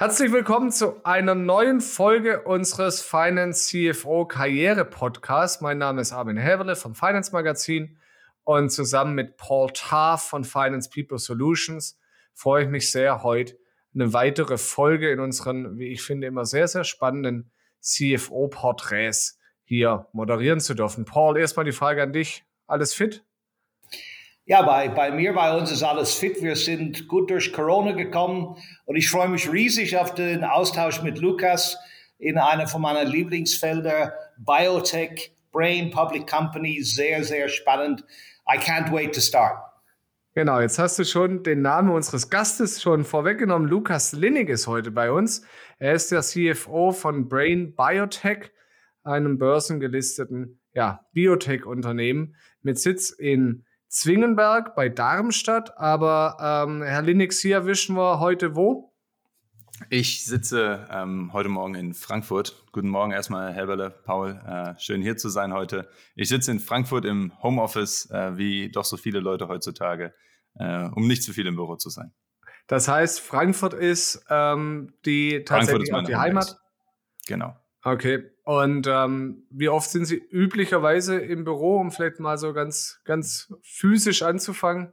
Herzlich willkommen zu einer neuen Folge unseres Finance CFO Karriere Podcasts. Mein Name ist Armin Heverle vom Finance Magazin und zusammen mit Paul Tarr von Finance People Solutions freue ich mich sehr, heute eine weitere Folge in unseren, wie ich finde, immer sehr, sehr spannenden CFO-Porträts hier moderieren zu dürfen. Paul, erstmal die Frage an dich. Alles fit? Ja, bei, bei mir, bei uns ist alles fit. Wir sind gut durch Corona gekommen und ich freue mich riesig auf den Austausch mit Lukas in einer von meinen Lieblingsfelder, Biotech, Brain, Public Company, sehr, sehr spannend. I can't wait to start. Genau, jetzt hast du schon den Namen unseres Gastes schon vorweggenommen. Lukas Linnig ist heute bei uns. Er ist der CFO von Brain Biotech, einem börsengelisteten ja, Biotech-Unternehmen mit Sitz in Zwingenberg bei Darmstadt. Aber ähm, Herr Linux, hier erwischen wir heute wo? Ich sitze ähm, heute Morgen in Frankfurt. Guten Morgen erstmal, Herr Welle, Paul. Äh, schön hier zu sein heute. Ich sitze in Frankfurt im Homeoffice, äh, wie doch so viele Leute heutzutage, äh, um nicht zu viel im Büro zu sein. Das heißt, Frankfurt ist ähm, die tatsächlich Frankfurt ist die Heimat? Genau. Okay. Und ähm, wie oft sind Sie üblicherweise im Büro, um vielleicht mal so ganz, ganz physisch anzufangen?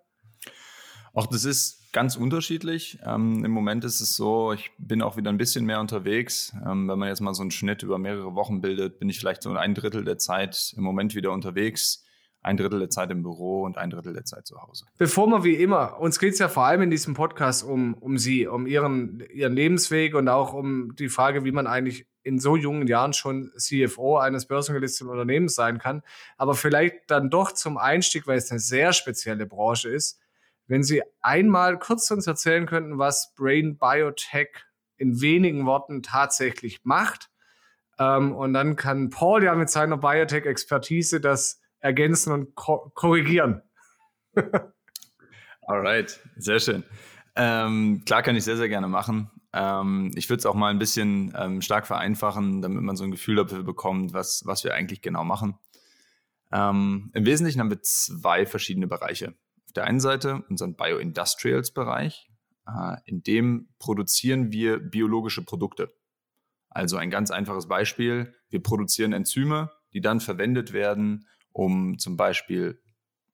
Auch das ist ganz unterschiedlich. Ähm, Im Moment ist es so, ich bin auch wieder ein bisschen mehr unterwegs. Ähm, wenn man jetzt mal so einen Schnitt über mehrere Wochen bildet, bin ich vielleicht so ein Drittel der Zeit im Moment wieder unterwegs ein Drittel der Zeit im Büro und ein Drittel der Zeit zu Hause. Bevor wir wie immer, uns geht es ja vor allem in diesem Podcast um, um Sie, um Ihren, Ihren Lebensweg und auch um die Frage, wie man eigentlich in so jungen Jahren schon CFO eines börsengelisteten Unternehmens sein kann. Aber vielleicht dann doch zum Einstieg, weil es eine sehr spezielle Branche ist, wenn Sie einmal kurz uns erzählen könnten, was Brain Biotech in wenigen Worten tatsächlich macht. Ähm, und dann kann Paul ja mit seiner Biotech-Expertise das ergänzen und ko korrigieren. Alright, sehr schön. Ähm, klar kann ich sehr, sehr gerne machen. Ähm, ich würde es auch mal ein bisschen ähm, stark vereinfachen, damit man so ein Gefühl dafür bekommt, was, was wir eigentlich genau machen. Ähm, Im Wesentlichen haben wir zwei verschiedene Bereiche. Auf der einen Seite unseren Bioindustrials-Bereich. Äh, in dem produzieren wir biologische Produkte. Also ein ganz einfaches Beispiel. Wir produzieren Enzyme, die dann verwendet werden, um zum Beispiel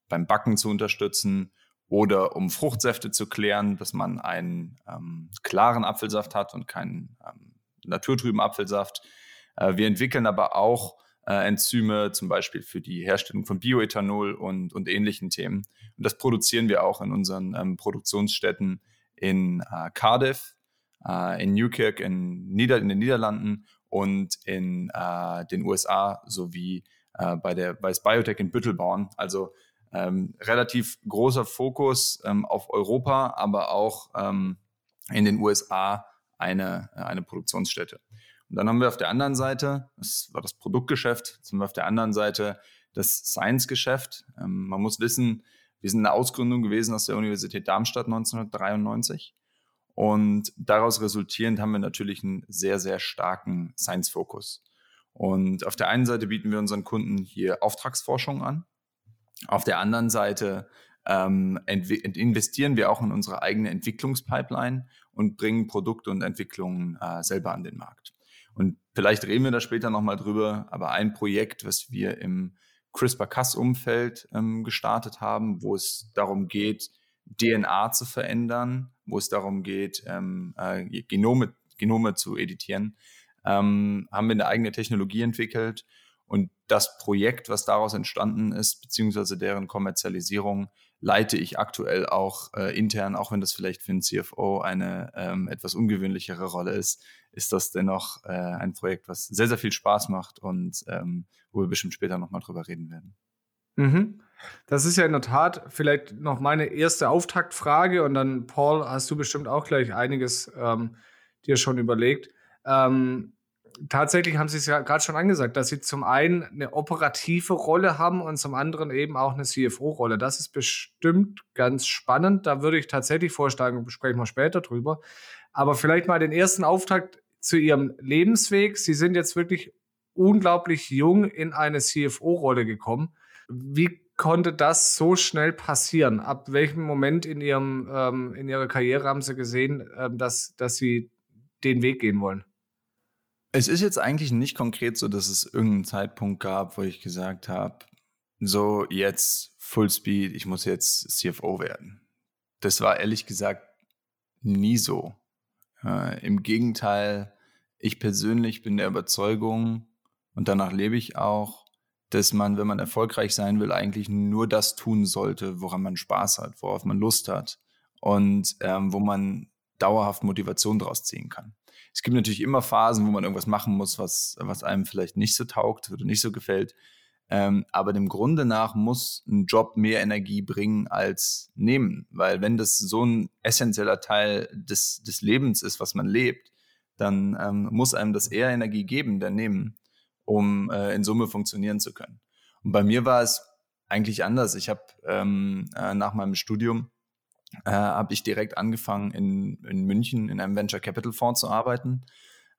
beim Backen zu unterstützen oder um Fruchtsäfte zu klären, dass man einen ähm, klaren Apfelsaft hat und keinen ähm, naturtrüben Apfelsaft. Äh, wir entwickeln aber auch äh, Enzyme, zum Beispiel für die Herstellung von Bioethanol und, und ähnlichen Themen. Und das produzieren wir auch in unseren ähm, Produktionsstätten in äh, Cardiff, äh, in Newkirk in, Nieder in den Niederlanden und in äh, den USA sowie äh, bei der bei Biotech in Büttelborn. Also ähm, relativ großer Fokus ähm, auf Europa, aber auch ähm, in den USA eine, eine Produktionsstätte. Und dann haben wir auf der anderen Seite, das war das Produktgeschäft, jetzt haben wir auf der anderen Seite das Science-Geschäft. Ähm, man muss wissen, wir sind eine Ausgründung gewesen aus der Universität Darmstadt 1993. Und daraus resultierend haben wir natürlich einen sehr, sehr starken Science-Fokus. Und auf der einen Seite bieten wir unseren Kunden hier Auftragsforschung an. Auf der anderen Seite ähm, investieren wir auch in unsere eigene Entwicklungspipeline und bringen Produkte und Entwicklungen äh, selber an den Markt. Und vielleicht reden wir da später nochmal drüber, aber ein Projekt, was wir im CRISPR-Cas-Umfeld ähm, gestartet haben, wo es darum geht, DNA zu verändern, wo es darum geht, ähm, äh, Genome, Genome zu editieren, ähm, haben wir eine eigene Technologie entwickelt. Und das Projekt, was daraus entstanden ist, beziehungsweise deren Kommerzialisierung, leite ich aktuell auch äh, intern, auch wenn das vielleicht für einen CFO eine ähm, etwas ungewöhnlichere Rolle ist, ist das dennoch äh, ein Projekt, was sehr, sehr viel Spaß macht und ähm, wo wir bestimmt später nochmal drüber reden werden. Mhm. Das ist ja in der Tat vielleicht noch meine erste Auftaktfrage und dann, Paul, hast du bestimmt auch gleich einiges ähm, dir schon überlegt. Ähm, tatsächlich haben Sie es ja gerade schon angesagt, dass Sie zum einen eine operative Rolle haben und zum anderen eben auch eine CFO-Rolle. Das ist bestimmt ganz spannend. Da würde ich tatsächlich vorschlagen, sprechen wir später drüber. Aber vielleicht mal den ersten Auftakt zu Ihrem Lebensweg. Sie sind jetzt wirklich unglaublich jung in eine CFO-Rolle gekommen. Wie konnte das so schnell passieren? Ab welchem Moment in, Ihrem, ähm, in Ihrer Karriere haben Sie gesehen, ähm, dass, dass Sie den Weg gehen wollen? Es ist jetzt eigentlich nicht konkret so, dass es irgendeinen Zeitpunkt gab, wo ich gesagt habe, so jetzt Full Speed, ich muss jetzt CFO werden. Das war ehrlich gesagt nie so. Äh, Im Gegenteil, ich persönlich bin der Überzeugung, und danach lebe ich auch, dass man, wenn man erfolgreich sein will, eigentlich nur das tun sollte, woran man Spaß hat, worauf man Lust hat und ähm, wo man dauerhaft Motivation draus ziehen kann. Es gibt natürlich immer Phasen, wo man irgendwas machen muss, was, was einem vielleicht nicht so taugt oder nicht so gefällt. Ähm, aber dem Grunde nach muss ein Job mehr Energie bringen als nehmen. Weil wenn das so ein essentieller Teil des, des Lebens ist, was man lebt, dann ähm, muss einem das eher Energie geben, denn nehmen, um äh, in Summe funktionieren zu können. Und bei mir war es eigentlich anders. Ich habe ähm, äh, nach meinem Studium äh, habe ich direkt angefangen, in, in München in einem Venture Capital Fonds zu arbeiten.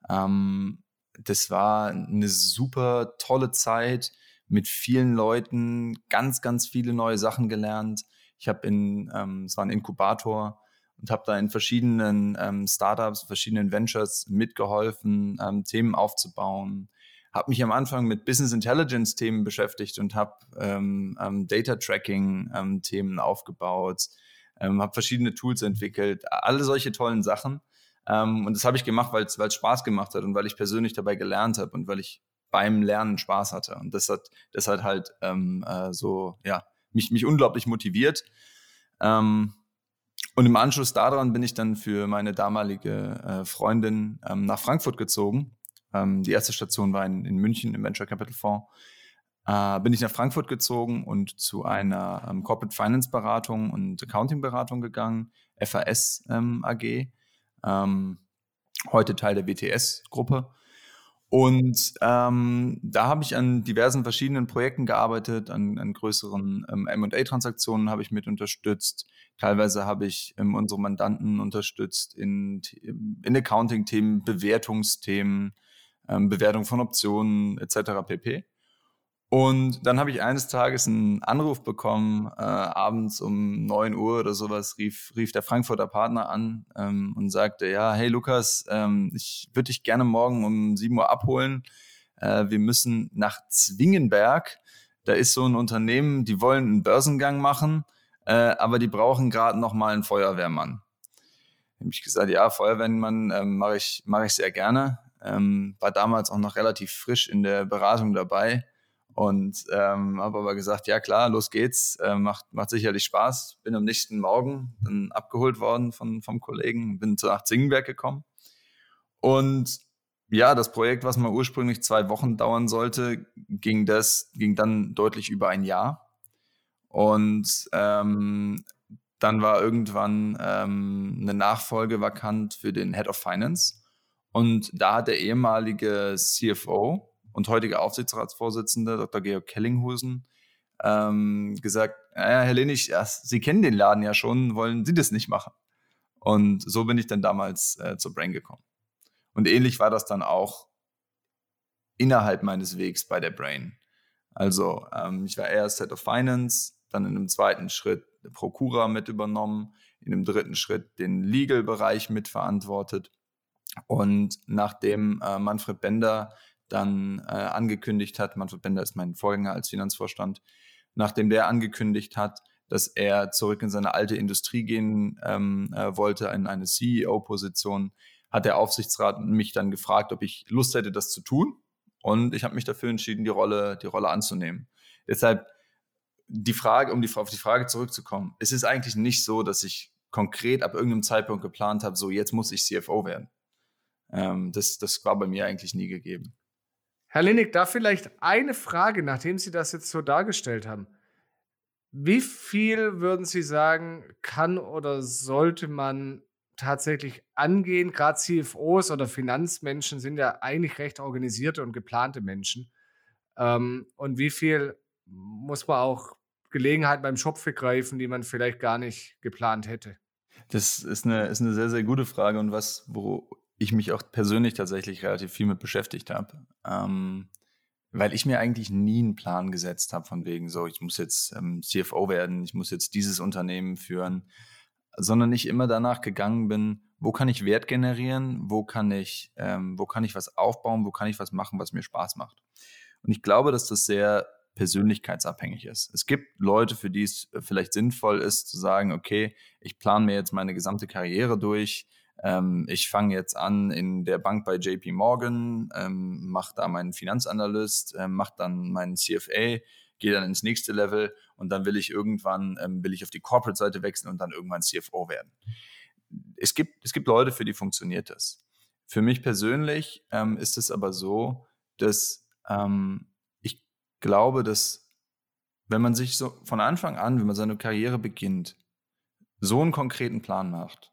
Ähm, das war eine super tolle Zeit mit vielen Leuten, ganz, ganz viele neue Sachen gelernt. Ich habe in, ähm, es war ein Inkubator und habe da in verschiedenen ähm, Startups, verschiedenen Ventures mitgeholfen, ähm, Themen aufzubauen. Habe mich am Anfang mit Business Intelligence Themen beschäftigt und habe ähm, ähm, Data Tracking ähm, Themen aufgebaut ähm, habe verschiedene Tools entwickelt, alle solche tollen Sachen. Ähm, und das habe ich gemacht, weil es Spaß gemacht hat und weil ich persönlich dabei gelernt habe und weil ich beim Lernen Spaß hatte. Und das hat, das hat halt ähm, äh, so, ja, mich, mich unglaublich motiviert. Ähm, und im Anschluss daran bin ich dann für meine damalige äh, Freundin ähm, nach Frankfurt gezogen. Ähm, die erste Station war in, in München im Venture Capital Fonds äh, bin ich nach Frankfurt gezogen und zu einer ähm, Corporate Finance Beratung und Accounting Beratung gegangen, FAS ähm, AG, ähm, heute Teil der WTS-Gruppe. Und ähm, da habe ich an diversen verschiedenen Projekten gearbeitet, an, an größeren ähm, MA-Transaktionen habe ich mit unterstützt. Teilweise habe ich ähm, unsere Mandanten unterstützt in, in Accounting-Themen, Bewertungsthemen, ähm, Bewertung von Optionen etc. pp. Und dann habe ich eines Tages einen Anruf bekommen, äh, abends um 9 Uhr oder sowas, rief, rief der Frankfurter Partner an ähm, und sagte, ja, hey Lukas, ähm, ich würde dich gerne morgen um 7 Uhr abholen. Äh, wir müssen nach Zwingenberg. Da ist so ein Unternehmen, die wollen einen Börsengang machen, äh, aber die brauchen gerade noch mal einen Feuerwehrmann. Da habe ich gesagt, ja, Feuerwehrmann ähm, mache ich, mach ich sehr gerne. Ähm, war damals auch noch relativ frisch in der Beratung dabei und ähm, habe aber gesagt, ja klar, los geht's, äh, macht, macht sicherlich Spaß. Bin am nächsten Morgen dann abgeholt worden von, vom Kollegen, bin zu nach Zingenberg gekommen. Und ja, das Projekt, was mal ursprünglich zwei Wochen dauern sollte, ging, das, ging dann deutlich über ein Jahr. Und ähm, dann war irgendwann ähm, eine Nachfolge vakant für den Head of Finance. Und da hat der ehemalige CFO, und heutiger Aufsichtsratsvorsitzende, Dr. Georg Kellinghusen, ähm, gesagt, ja, Herr Lenig, ja, Sie kennen den Laden ja schon, wollen Sie das nicht machen? Und so bin ich dann damals äh, zur Brain gekommen. Und ähnlich war das dann auch innerhalb meines Wegs bei der Brain. Also ähm, ich war erst Head of Finance, dann in einem zweiten Schritt Prokura mit übernommen, in einem dritten Schritt den Legal-Bereich mitverantwortet. Und nachdem äh, Manfred Bender dann äh, angekündigt hat, Manfred Bender ist mein Vorgänger als Finanzvorstand, nachdem der angekündigt hat, dass er zurück in seine alte Industrie gehen ähm, äh, wollte, in eine CEO-Position, hat der Aufsichtsrat mich dann gefragt, ob ich Lust hätte, das zu tun. Und ich habe mich dafür entschieden, die Rolle, die Rolle anzunehmen. Deshalb die Frage, um die, auf die Frage zurückzukommen, es ist eigentlich nicht so, dass ich konkret ab irgendeinem Zeitpunkt geplant habe, so jetzt muss ich CFO werden. Ähm, das, das war bei mir eigentlich nie gegeben. Herr Linnig, da vielleicht eine Frage, nachdem Sie das jetzt so dargestellt haben. Wie viel würden Sie sagen, kann oder sollte man tatsächlich angehen? Gerade CFOs oder Finanzmenschen sind ja eigentlich recht organisierte und geplante Menschen. Ähm, und wie viel muss man auch Gelegenheit beim Schopf greifen, die man vielleicht gar nicht geplant hätte? Das ist eine, ist eine sehr, sehr gute Frage und was, wo ich mich auch persönlich tatsächlich relativ viel mit beschäftigt habe. Ähm, weil ich mir eigentlich nie einen Plan gesetzt habe von wegen so, ich muss jetzt ähm, CFO werden, ich muss jetzt dieses Unternehmen führen, sondern ich immer danach gegangen bin, wo kann ich Wert generieren, wo kann ich, ähm, wo kann ich was aufbauen, wo kann ich was machen, was mir Spaß macht. Und ich glaube, dass das sehr persönlichkeitsabhängig ist. Es gibt Leute, für die es äh, vielleicht sinnvoll ist, zu sagen, okay, ich plane mir jetzt meine gesamte Karriere durch. Ähm, ich fange jetzt an in der Bank bei JP Morgan, ähm, mache da meinen Finanzanalyst, ähm, mache dann meinen CFA, gehe dann ins nächste Level und dann will ich irgendwann, ähm, will ich auf die Corporate-Seite wechseln und dann irgendwann CFO werden. Es gibt, es gibt Leute, für die funktioniert das. Für mich persönlich ähm, ist es aber so, dass ähm, glaube, dass wenn man sich so von Anfang an, wenn man seine Karriere beginnt, so einen konkreten Plan macht,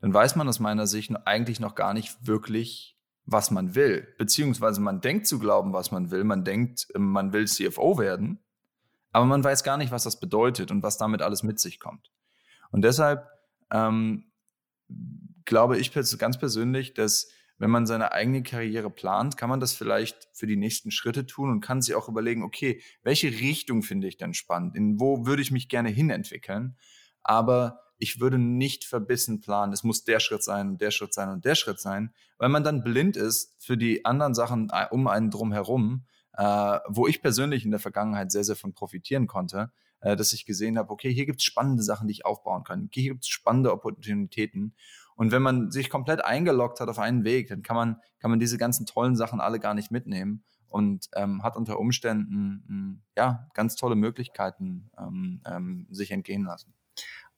dann weiß man aus meiner Sicht eigentlich noch gar nicht wirklich, was man will. Beziehungsweise man denkt zu glauben, was man will. Man denkt, man will CFO werden, aber man weiß gar nicht, was das bedeutet und was damit alles mit sich kommt. Und deshalb ähm, glaube ich ganz persönlich, dass wenn man seine eigene Karriere plant, kann man das vielleicht für die nächsten Schritte tun und kann sich auch überlegen, okay, welche Richtung finde ich denn spannend? In wo würde ich mich gerne hinentwickeln? Aber ich würde nicht verbissen planen, es muss der Schritt sein und der Schritt sein und der Schritt sein, weil man dann blind ist für die anderen Sachen äh, um einen drum herum, äh, wo ich persönlich in der Vergangenheit sehr, sehr von profitieren konnte, äh, dass ich gesehen habe, okay, hier gibt es spannende Sachen, die ich aufbauen kann, hier gibt es spannende Opportunitäten und wenn man sich komplett eingeloggt hat auf einen Weg, dann kann man, kann man diese ganzen tollen Sachen alle gar nicht mitnehmen und ähm, hat unter Umständen ähm, ja, ganz tolle Möglichkeiten ähm, ähm, sich entgehen lassen.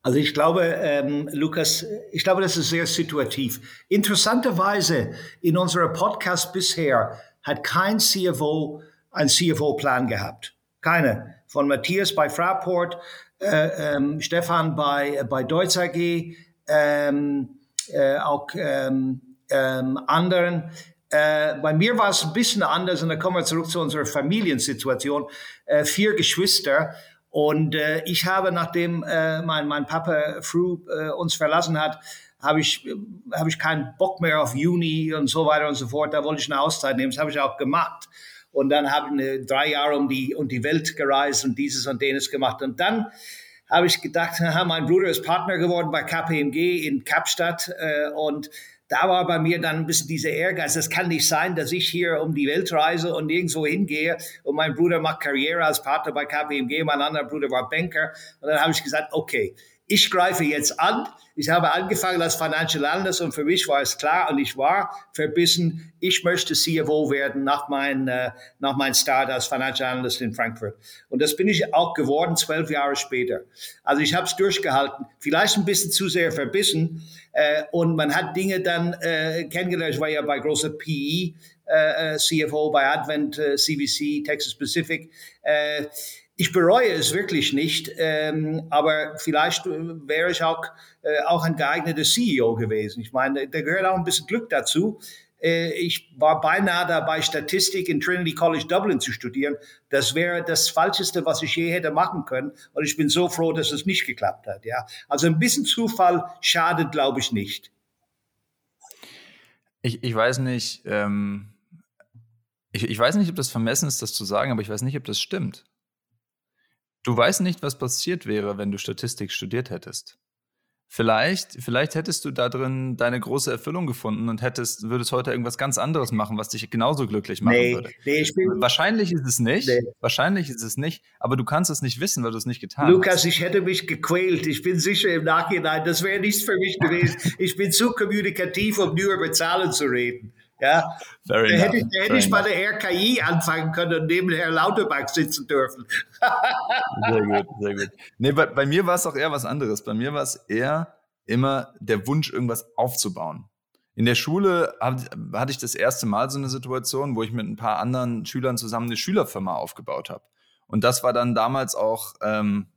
Also ich glaube, ähm, Lukas, ich glaube, das ist sehr situativ. Interessanterweise in unserem Podcast bisher hat kein CFO einen CFO-Plan gehabt. Keine. Von Matthias bei Fraport, äh, ähm, Stefan bei, bei Deutz AG, ähm, äh, auch ähm, ähm, anderen. Äh, bei mir war es ein bisschen anders und da kommen wir zurück zu unserer Familiensituation. Äh, vier Geschwister und äh, ich habe, nachdem äh, mein, mein Papa früh äh, uns verlassen hat, habe ich, hab ich keinen Bock mehr auf Juni und so weiter und so fort. Da wollte ich eine Auszeit nehmen. Das habe ich auch gemacht. Und dann habe ich drei Jahre um die, um die Welt gereist und dieses und jenes gemacht. Und dann habe ich gedacht, mein Bruder ist Partner geworden bei KPMG in Kapstadt äh, und da war bei mir dann ein bisschen dieser Ehrgeiz. Es kann nicht sein, dass ich hier um die Welt reise und nirgendwo hingehe und mein Bruder macht Karriere als Partner bei KPMG, mein anderer Bruder war Banker. Und dann habe ich gesagt, okay, ich greife jetzt an. Ich habe angefangen als Financial Analyst und für mich war es klar und ich war verbissen, ich möchte CFO werden nach meinem äh, nach mein Start als Financial Analyst in Frankfurt. Und das bin ich auch geworden, zwölf Jahre später. Also ich habe es durchgehalten, vielleicht ein bisschen zu sehr verbissen äh, und man hat Dinge dann äh, kennengelernt. Ich war ja bei großer PE, äh, äh CFO bei Advent, äh, CVC, Texas Pacific. Ich bereue es wirklich nicht, ähm, aber vielleicht äh, wäre ich auch, äh, auch ein geeigneter CEO gewesen. Ich meine, da gehört auch ein bisschen Glück dazu. Äh, ich war beinahe dabei, Statistik in Trinity College Dublin zu studieren. Das wäre das Falscheste, was ich je hätte machen können. Und ich bin so froh, dass es nicht geklappt hat. Ja, also ein bisschen Zufall schadet, glaube ich, nicht. Ich, ich weiß nicht, ähm, ich, ich weiß nicht, ob das vermessen ist, das zu sagen, aber ich weiß nicht, ob das stimmt. Du weißt nicht, was passiert wäre, wenn du Statistik studiert hättest. Vielleicht, vielleicht hättest du da drin deine große Erfüllung gefunden und hättest, würdest heute irgendwas ganz anderes machen, was dich genauso glücklich machen nee, würde. Nee, ich bin, Wahrscheinlich ist es nicht. Nee. Wahrscheinlich ist es nicht, aber du kannst es nicht wissen, weil du es nicht getan Lukas, hast. Lukas, ich hätte mich gequält. Ich bin sicher im Nachhinein, das wäre nichts für mich gewesen. ich bin zu kommunikativ, um nur über Zahlen zu reden. Ja, da hätte, ich, da hätte ich bei der RKI anfangen können und neben Herrn Lauterbach sitzen dürfen. sehr gut, sehr gut. Nee, bei, bei mir war es auch eher was anderes. Bei mir war es eher immer der Wunsch, irgendwas aufzubauen. In der Schule hatte ich das erste Mal so eine Situation, wo ich mit ein paar anderen Schülern zusammen eine Schülerfirma aufgebaut habe. Und das war dann damals auch, ähm,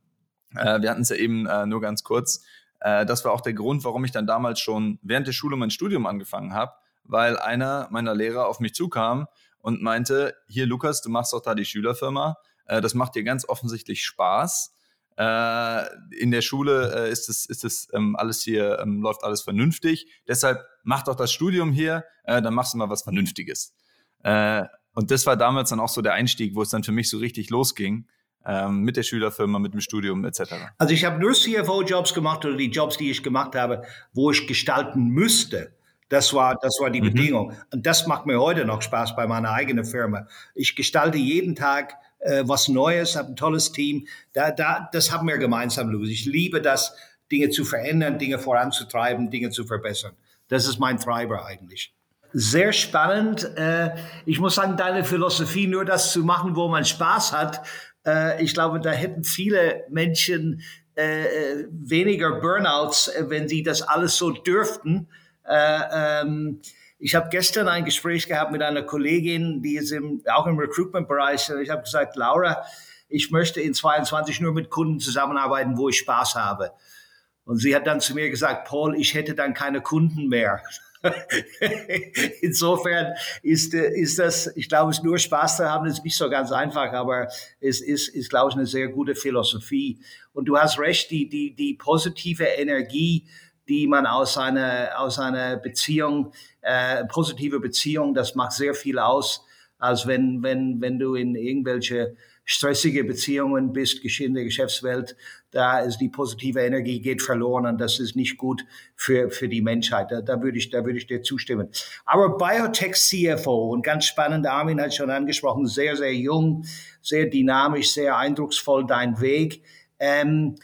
äh, wir hatten es ja eben äh, nur ganz kurz, äh, das war auch der Grund, warum ich dann damals schon während der Schule mein Studium angefangen habe, weil einer meiner Lehrer auf mich zukam und meinte, hier Lukas, du machst doch da die Schülerfirma, äh, das macht dir ganz offensichtlich Spaß. Äh, in der Schule äh, ist es, ist es ähm, alles hier, ähm, läuft alles vernünftig. Deshalb mach doch das Studium hier, dann machst du mal was Vernünftiges. Und das war damals dann auch so der Einstieg, wo es dann für mich so richtig losging. ähm, mit der Schülerfirma, mit dem Studium etc.? Also ich habe nur CFO-Jobs gemacht oder die Jobs, die ich gemacht habe, wo ich gestalten müsste. Das war, das war die mhm. Bedingung. Und das macht mir heute noch Spaß bei meiner eigenen Firma. Ich gestalte jeden Tag äh, was Neues, habe ein tolles Team. Da, da, das haben wir gemeinsam, Louis. Ich liebe das, Dinge zu verändern, Dinge voranzutreiben, Dinge zu verbessern. Das ist mein Treiber eigentlich. Sehr spannend. Äh, ich muss sagen, deine Philosophie, nur das zu machen, wo man Spaß hat, äh, ich glaube, da hätten viele Menschen äh, weniger Burnouts, wenn sie das alles so dürften. Ähm, ich habe gestern ein Gespräch gehabt mit einer Kollegin, die ist im, auch im Recruitment-Bereich. Ich habe gesagt, Laura, ich möchte in 22 nur mit Kunden zusammenarbeiten, wo ich Spaß habe. Und sie hat dann zu mir gesagt, Paul, ich hätte dann keine Kunden mehr. Insofern ist, ist das, ich glaube, es nur Spaß zu haben, ist nicht so ganz einfach, aber es ist, ist, glaube ich, eine sehr gute Philosophie. Und du hast recht, die, die, die positive Energie, die man aus einer, aus einer Beziehung, äh, positive Beziehung, das macht sehr viel aus, als wenn, wenn, wenn du in irgendwelche stressige Beziehungen bist, in der Geschäftswelt, da ist die positive Energie geht verloren und das ist nicht gut für, für die Menschheit. Da, da würde ich, da würde ich dir zustimmen. Aber Biotech CFO und ganz spannend, Armin hat schon angesprochen, sehr, sehr jung, sehr dynamisch, sehr eindrucksvoll dein Weg. Ähm,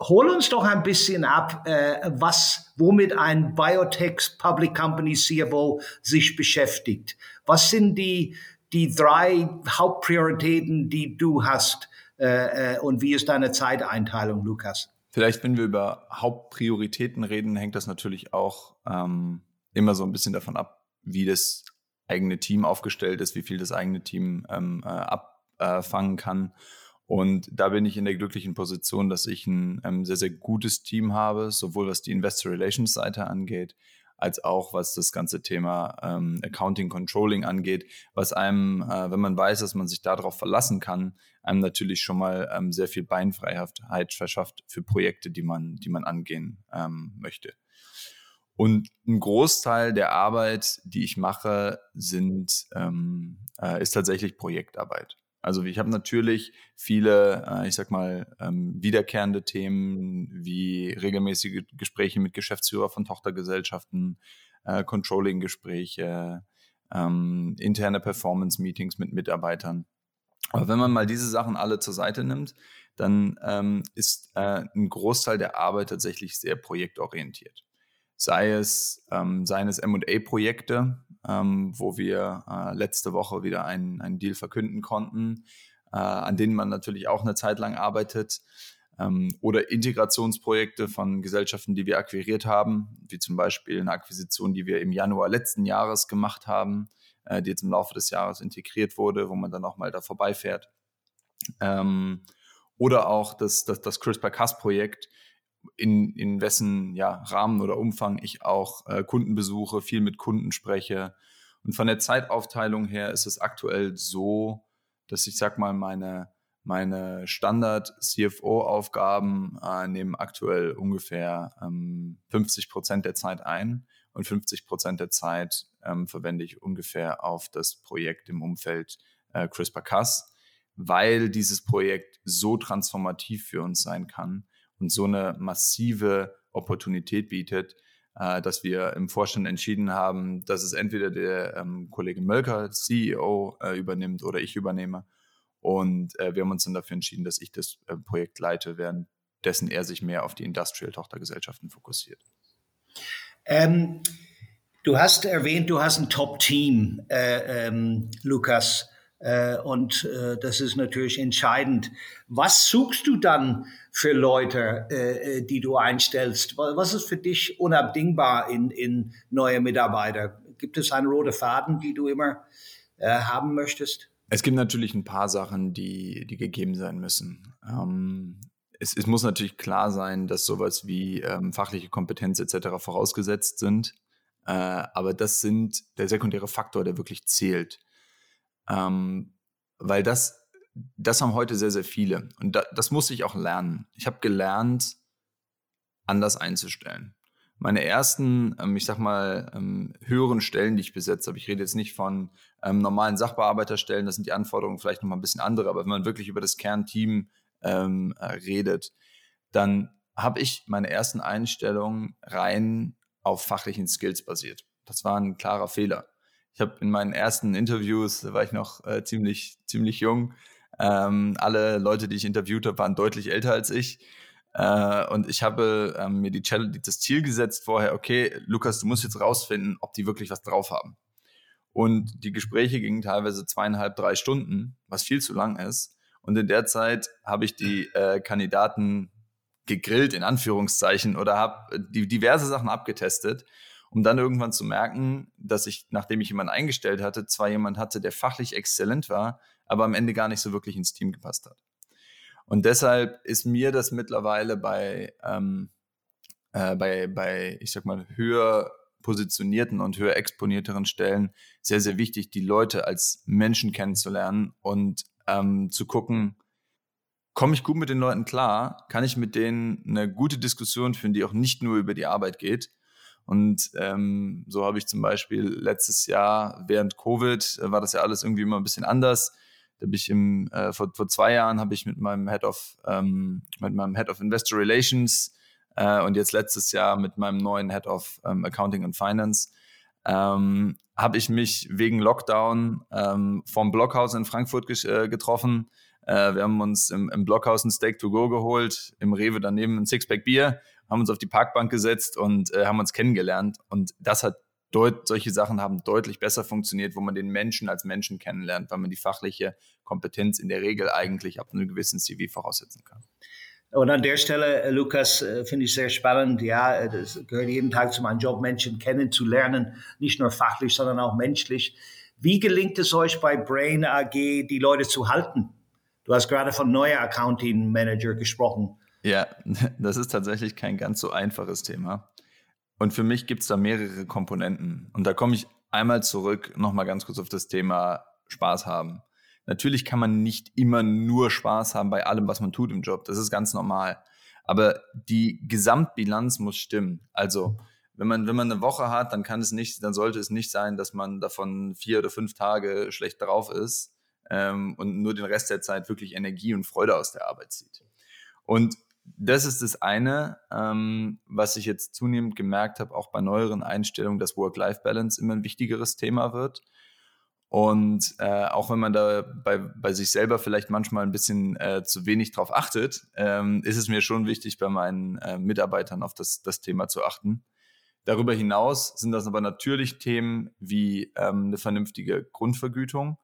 hol uns doch ein bisschen ab, äh, was, womit ein Biotech Public Company CFO sich beschäftigt. Was sind die, die drei Hauptprioritäten, die du hast? Äh, äh, und wie ist deine Zeiteinteilung, Lukas? Vielleicht, wenn wir über Hauptprioritäten reden, hängt das natürlich auch ähm, immer so ein bisschen davon ab, wie das eigene Team aufgestellt ist, wie viel das eigene Team ähm, äh, abfangen kann. Und da bin ich in der glücklichen Position, dass ich ein ähm, sehr, sehr gutes Team habe, sowohl was die Investor Relations Seite angeht, als auch was das ganze Thema ähm, Accounting, Controlling angeht, was einem, äh, wenn man weiß, dass man sich darauf verlassen kann, einem natürlich schon mal ähm, sehr viel Beinfreiheit verschafft für Projekte, die man, die man angehen ähm, möchte. Und ein Großteil der Arbeit, die ich mache, sind, ähm, äh, ist tatsächlich Projektarbeit. Also ich habe natürlich viele, äh, ich sag mal, ähm, wiederkehrende Themen wie regelmäßige Gespräche mit Geschäftsführer von Tochtergesellschaften, äh, Controlling-Gespräche, ähm, interne Performance-Meetings mit Mitarbeitern. Aber wenn man mal diese Sachen alle zur Seite nimmt, dann ähm, ist äh, ein Großteil der Arbeit tatsächlich sehr projektorientiert. Sei es, ähm, seien es M&A-Projekte, ähm, wo wir äh, letzte Woche wieder einen, einen Deal verkünden konnten, äh, an denen man natürlich auch eine Zeit lang arbeitet. Ähm, oder Integrationsprojekte von Gesellschaften, die wir akquiriert haben, wie zum Beispiel eine Akquisition, die wir im Januar letzten Jahres gemacht haben, äh, die jetzt im Laufe des Jahres integriert wurde, wo man dann auch mal da vorbeifährt. Ähm, oder auch das, das, das CRISPR-Cas-Projekt, in, in wessen ja, Rahmen oder Umfang ich auch äh, Kunden besuche, viel mit Kunden spreche. Und von der Zeitaufteilung her ist es aktuell so, dass ich sag mal, meine, meine Standard-CFO-Aufgaben äh, nehmen aktuell ungefähr ähm, 50 Prozent der Zeit ein und 50 Prozent der Zeit ähm, verwende ich ungefähr auf das Projekt im Umfeld äh, CRISPR-Cas, weil dieses Projekt so transformativ für uns sein kann und so eine massive Opportunität bietet, äh, dass wir im Vorstand entschieden haben, dass es entweder der ähm, Kollege Mölker, CEO, äh, übernimmt oder ich übernehme. Und äh, wir haben uns dann dafür entschieden, dass ich das äh, Projekt leite, währenddessen er sich mehr auf die Industrial-Tochtergesellschaften fokussiert. Ähm, du hast erwähnt, du hast ein Top-Team, äh, ähm, Lukas. Äh, und äh, das ist natürlich entscheidend. Was suchst du dann für Leute, äh, die du einstellst? Was ist für dich unabdingbar in, in neue Mitarbeiter? Gibt es einen roten Faden, die du immer haben möchtest? Es gibt natürlich ein paar Sachen, die, die gegeben sein müssen. Ähm, es, es, muss natürlich klar sein, dass sowas wie ähm, fachliche Kompetenz etc. vorausgesetzt sind. Äh, aber das sind der sekundäre Faktor, der wirklich zählt. Ähm, weil das, das haben heute sehr, sehr viele. Und da, das muss ich auch lernen. Ich habe gelernt, anders einzustellen. meine ersten, ähm, ich sag mal, ähm, höheren Stellen, die ich besetzt habe, ich rede jetzt nicht von ähm, normalen Sachbearbeiterstellen, das sind die Anforderungen vielleicht nochmal ein bisschen andere, aber wenn man wirklich über das Kernteam ähm, äh, redet, dann habe ich meine ersten Einstellungen rein auf fachlichen Skills basiert. Das war ein klarer Fehler. Ich habe in meinen ersten Interviews, da war ich noch äh, ziemlich, ziemlich jung, ähm, alle Leute, die ich interviewt habe, waren deutlich älter als ich. Äh, und ich habe ähm, mir die Challenge, das Ziel gesetzt vorher, okay, Lukas, du musst jetzt rausfinden, ob die wirklich was drauf haben. Und die Gespräche gingen teilweise zweieinhalb, drei Stunden, was viel zu lang ist. Und in der Zeit habe ich die äh, Kandidaten gegrillt, in Anführungszeichen, oder habe die diverse Sachen abgetestet, um dann irgendwann zu merken, dass ich, nachdem ich jemanden eingestellt hatte, zwar jemand hatte, der fachlich exzellent war, aber am Ende gar nicht so wirklich ins Team gepasst hat. Und deshalb ist mir das mittlerweile bei, ähm, äh, bei, bei, ich sag mal, höher positionierten und höher exponierteren Stellen sehr, sehr wichtig, die Leute als Menschen kennenzulernen und ähm, zu gucken, komme ich gut mit den Leuten klar? Kann ich mit denen eine gute Diskussion führen, die auch nicht nur über die Arbeit geht? Und ähm, so habe ich zum Beispiel letztes Jahr während Covid äh, war das ja alles irgendwie immer ein bisschen anders. Da bin ich im, äh, vor, vor zwei Jahren habe ich mit meinem Head of, ähm, mit meinem Head of Investor Relations äh, und jetzt letztes Jahr mit meinem neuen Head of ähm, Accounting and Finance ähm, habe ich mich wegen Lockdown ähm, vom Blockhaus in Frankfurt äh, getroffen. Äh, wir haben uns im, im Blockhaus ein Steak to go geholt, im Rewe daneben ein Sixpack Bier, haben uns auf die Parkbank gesetzt und äh, haben uns kennengelernt. Und das hat deut solche Sachen haben deutlich besser funktioniert, wo man den Menschen als Menschen kennenlernt, weil man die fachliche Kompetenz in der Regel eigentlich ab einem gewissen CV voraussetzen kann. Und an der Stelle, äh, Lukas, äh, finde ich sehr spannend. Ja, äh, das gehört jeden Tag zu meinem Job, Menschen kennenzulernen, nicht nur fachlich, sondern auch menschlich. Wie gelingt es euch bei Brain AG, die Leute zu halten? Du hast gerade von neuer Accounting Manager gesprochen. Ja, das ist tatsächlich kein ganz so einfaches Thema. Und für mich gibt es da mehrere Komponenten. Und da komme ich einmal zurück, nochmal ganz kurz auf das Thema Spaß haben. Natürlich kann man nicht immer nur Spaß haben bei allem, was man tut im Job. Das ist ganz normal. Aber die Gesamtbilanz muss stimmen. Also, wenn man, wenn man eine Woche hat, dann kann es nicht, dann sollte es nicht sein, dass man davon vier oder fünf Tage schlecht drauf ist ähm, und nur den Rest der Zeit wirklich Energie und Freude aus der Arbeit zieht. Und das ist das eine, ähm, was ich jetzt zunehmend gemerkt habe, auch bei neueren Einstellungen, dass Work-Life-Balance immer ein wichtigeres Thema wird. Und äh, auch wenn man da bei, bei sich selber vielleicht manchmal ein bisschen äh, zu wenig drauf achtet, ähm, ist es mir schon wichtig, bei meinen äh, Mitarbeitern auf das, das Thema zu achten. Darüber hinaus sind das aber natürlich Themen wie ähm, eine vernünftige Grundvergütung,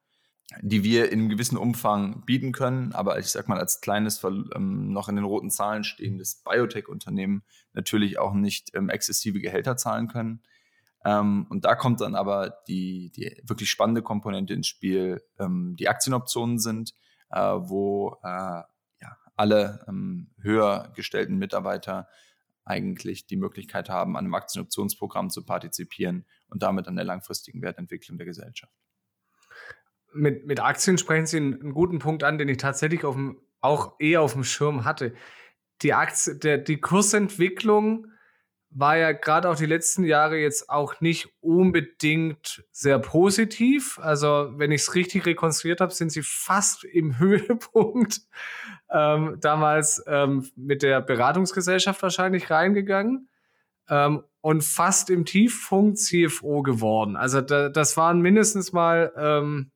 die wir in einem gewissen Umfang bieten können, aber ich sag mal, als kleines, ähm, noch in den roten Zahlen stehendes Biotech-Unternehmen natürlich auch nicht ähm, exzessive Gehälter zahlen können. Ähm, und da kommt dann aber die, die wirklich spannende Komponente ins Spiel, ähm, die Aktienoptionen sind, äh, wo äh, ja, alle ähm, höher gestellten Mitarbeiter eigentlich die Möglichkeit haben, an einem Aktienoptionsprogramm zu partizipieren und damit an der langfristigen Wertentwicklung der Gesellschaft mit, mit Aktien sprechen Sie einen, einen, guten Punkt an, den ich tatsächlich auf dem, auch eher auf dem Schirm hatte. Die, Aktie, der, die Kursentwicklung war ja gerade auch die letzten Jahre jetzt auch nicht unbedingt sehr positiv. Also, wenn ich es richtig rekonstruiert habe, sind sie fast im Höhepunkt ähm, damals ähm, mit der Beratungsgesellschaft wahrscheinlich reingegangen ähm, und fast im Tiefpunkt CFO geworden. Also, da, das waren mindestens mal ähm,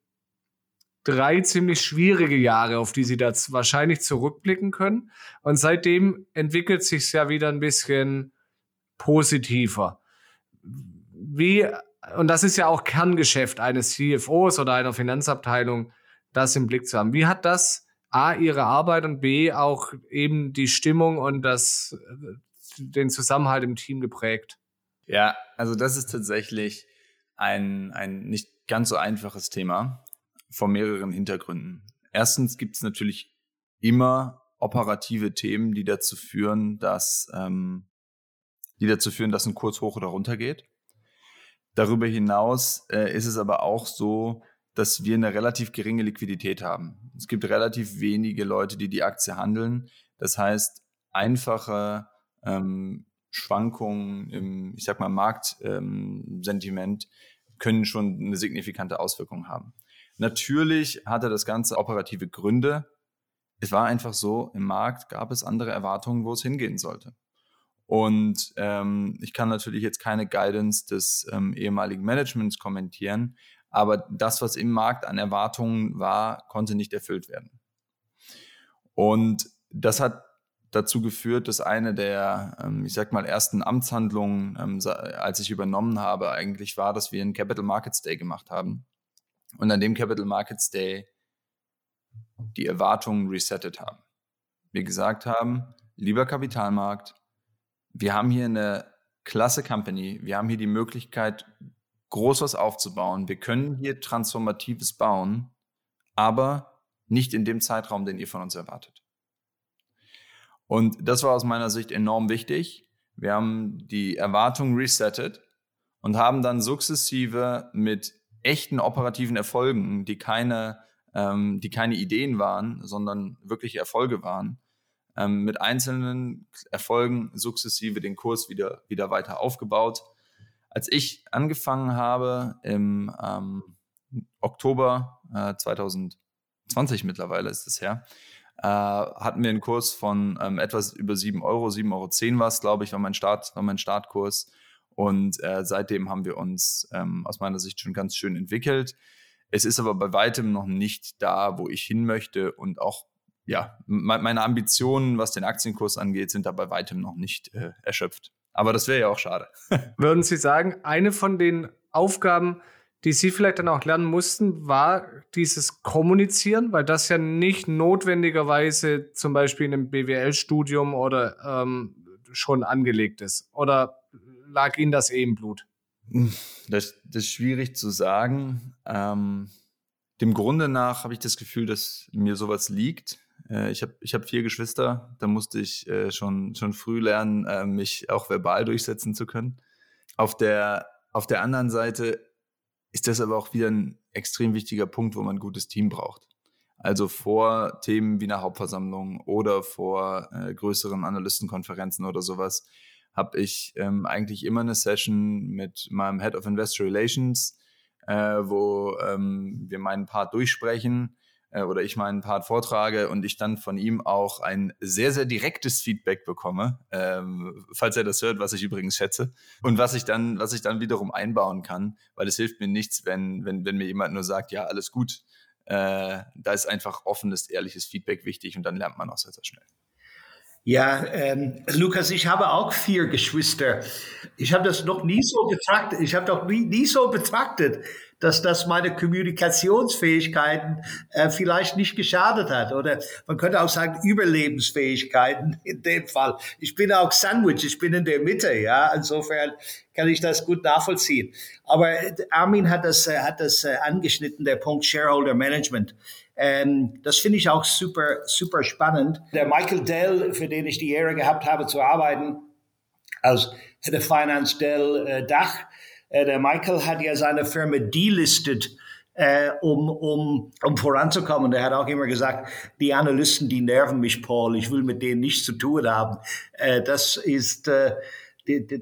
drei ziemlich schwierige Jahre, auf die sie da wahrscheinlich zurückblicken können. Und seitdem entwickelt sich es ja wieder ein bisschen positiver. Wie, und das ist ja auch Kerngeschäft eines CFOs oder einer Finanzabteilung, das im Blick zu haben. Wie hat das A, ihre Arbeit und B, auch eben die Stimmung und das, den Zusammenhalt im Team geprägt? Ja, also das ist tatsächlich ein, ein nicht ganz so einfaches Thema vor mehreren Hintergründen. Erstens gibt es natürlich immer operative Themen, die dazu führen, dass ähm, die dazu führen, dass ein Kurs hoch oder runter geht. Darüber hinaus äh, ist es aber auch so, dass wir eine relativ geringe Liquidität haben. Es gibt relativ wenige Leute, die die Aktie handeln. Das heißt, einfache ähm, Schwankungen im, ich sag mal, Marktsentiment ähm, können schon eine signifikante Auswirkung haben. Natürlich hatte das Ganze operative Gründe. Es war einfach so, im Markt gab es andere Erwartungen, wo es hingehen sollte. Und ähm, ich kann natürlich jetzt keine Guidance des ähm, ehemaligen Managements kommentieren, aber das, was im Markt an Erwartungen war, konnte nicht erfüllt werden. Und das hat dazu geführt, dass eine der, ähm, ich sag mal, ersten Amtshandlungen, ähm, als ich übernommen habe, eigentlich war, dass wir einen Capital Markets Day gemacht haben. Und an dem Capital Markets Day die Erwartungen resettet haben. Wir gesagt haben, lieber Kapitalmarkt, wir haben hier eine klasse Company, wir haben hier die Möglichkeit, groß was aufzubauen. Wir können hier Transformatives bauen, aber nicht in dem Zeitraum, den ihr von uns erwartet. Und das war aus meiner Sicht enorm wichtig. Wir haben die Erwartungen resettet und haben dann sukzessive mit echten operativen Erfolgen, die keine, ähm, die keine Ideen waren, sondern wirkliche Erfolge waren, ähm, mit einzelnen Erfolgen sukzessive den Kurs wieder, wieder weiter aufgebaut. Als ich angefangen habe im ähm, Oktober äh, 2020 mittlerweile ist es her, äh, hatten wir einen Kurs von ähm, etwas über 7 Euro, 7,10 Euro war es, glaube ich, war mein, Start, war mein Startkurs. Und äh, seitdem haben wir uns ähm, aus meiner Sicht schon ganz schön entwickelt. Es ist aber bei weitem noch nicht da, wo ich hin möchte und auch ja, meine Ambitionen, was den Aktienkurs angeht, sind da bei weitem noch nicht äh, erschöpft. Aber das wäre ja auch schade. Würden Sie sagen, eine von den Aufgaben, die Sie vielleicht dann auch lernen mussten, war dieses Kommunizieren, weil das ja nicht notwendigerweise zum Beispiel in einem BWL-Studium oder ähm, schon angelegt ist. Oder lag Ihnen das eh im Blut? Das, das ist schwierig zu sagen. Ähm, dem Grunde nach habe ich das Gefühl, dass mir sowas liegt. Äh, ich habe ich hab vier Geschwister, da musste ich äh, schon, schon früh lernen, äh, mich auch verbal durchsetzen zu können. Auf der, auf der anderen Seite ist das aber auch wieder ein extrem wichtiger Punkt, wo man ein gutes Team braucht. Also vor Themen wie einer Hauptversammlung oder vor äh, größeren Analystenkonferenzen oder sowas habe ich ähm, eigentlich immer eine Session mit meinem Head of Investor Relations, äh, wo ähm, wir meinen Part durchsprechen äh, oder ich meinen Part vortrage und ich dann von ihm auch ein sehr, sehr direktes Feedback bekomme, ähm, falls er das hört, was ich übrigens schätze. Und was ich dann, was ich dann wiederum einbauen kann, weil es hilft mir nichts, wenn, wenn, wenn mir jemand nur sagt, ja, alles gut. Äh, da ist einfach offenes, ehrliches Feedback wichtig und dann lernt man auch sehr, sehr schnell. Ja, ähm, Lukas, ich habe auch vier Geschwister. Ich habe das noch nie so betrachtet. Ich habe doch nie, nie so betrachtet dass das meine Kommunikationsfähigkeiten äh, vielleicht nicht geschadet hat. Oder man könnte auch sagen, Überlebensfähigkeiten in dem Fall. Ich bin auch Sandwich, ich bin in der Mitte, ja. Insofern kann ich das gut nachvollziehen. Aber Armin hat das, äh, hat das äh, angeschnitten, der Punkt Shareholder Management. Ähm, das finde ich auch super, super spannend. Der Michael Dell, für den ich die Ehre gehabt habe zu arbeiten, als Head of Finance Dell äh, Dach, äh, der Michael hat ja seine Firma delistet, äh, um, um, um voranzukommen. Der hat auch immer gesagt, die Analysten, die nerven mich, Paul. Ich will mit denen nichts zu tun haben. Äh, das ist, äh,